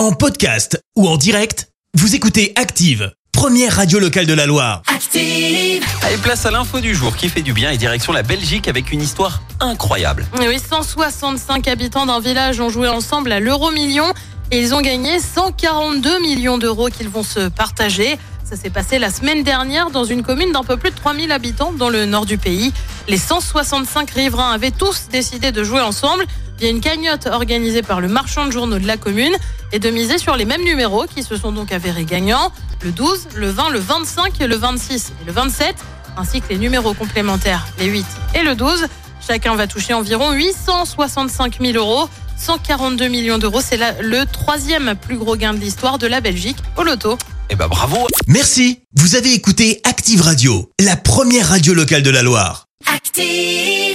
En podcast ou en direct, vous écoutez Active, première radio locale de la Loire. Active. Allez, place à l'info du jour qui fait du bien et direction la Belgique avec une histoire incroyable. Oui, 165 habitants d'un village ont joué ensemble à l'euro million et ils ont gagné 142 millions d'euros qu'ils vont se partager. Ça s'est passé la semaine dernière dans une commune d'un peu plus de 3000 habitants dans le nord du pays. Les 165 riverains avaient tous décidé de jouer ensemble via une cagnotte organisée par le marchand de journaux de la commune et de miser sur les mêmes numéros qui se sont donc avérés gagnants, le 12, le 20, le 25, le 26 et le 27, ainsi que les numéros complémentaires, les 8 et le 12. Chacun va toucher environ 865 000 euros. 142 millions d'euros, c'est le troisième plus gros gain de l'histoire de la Belgique au loto. Eh ben bravo Merci, vous avez écouté Active Radio, la première radio locale de la Loire. Active.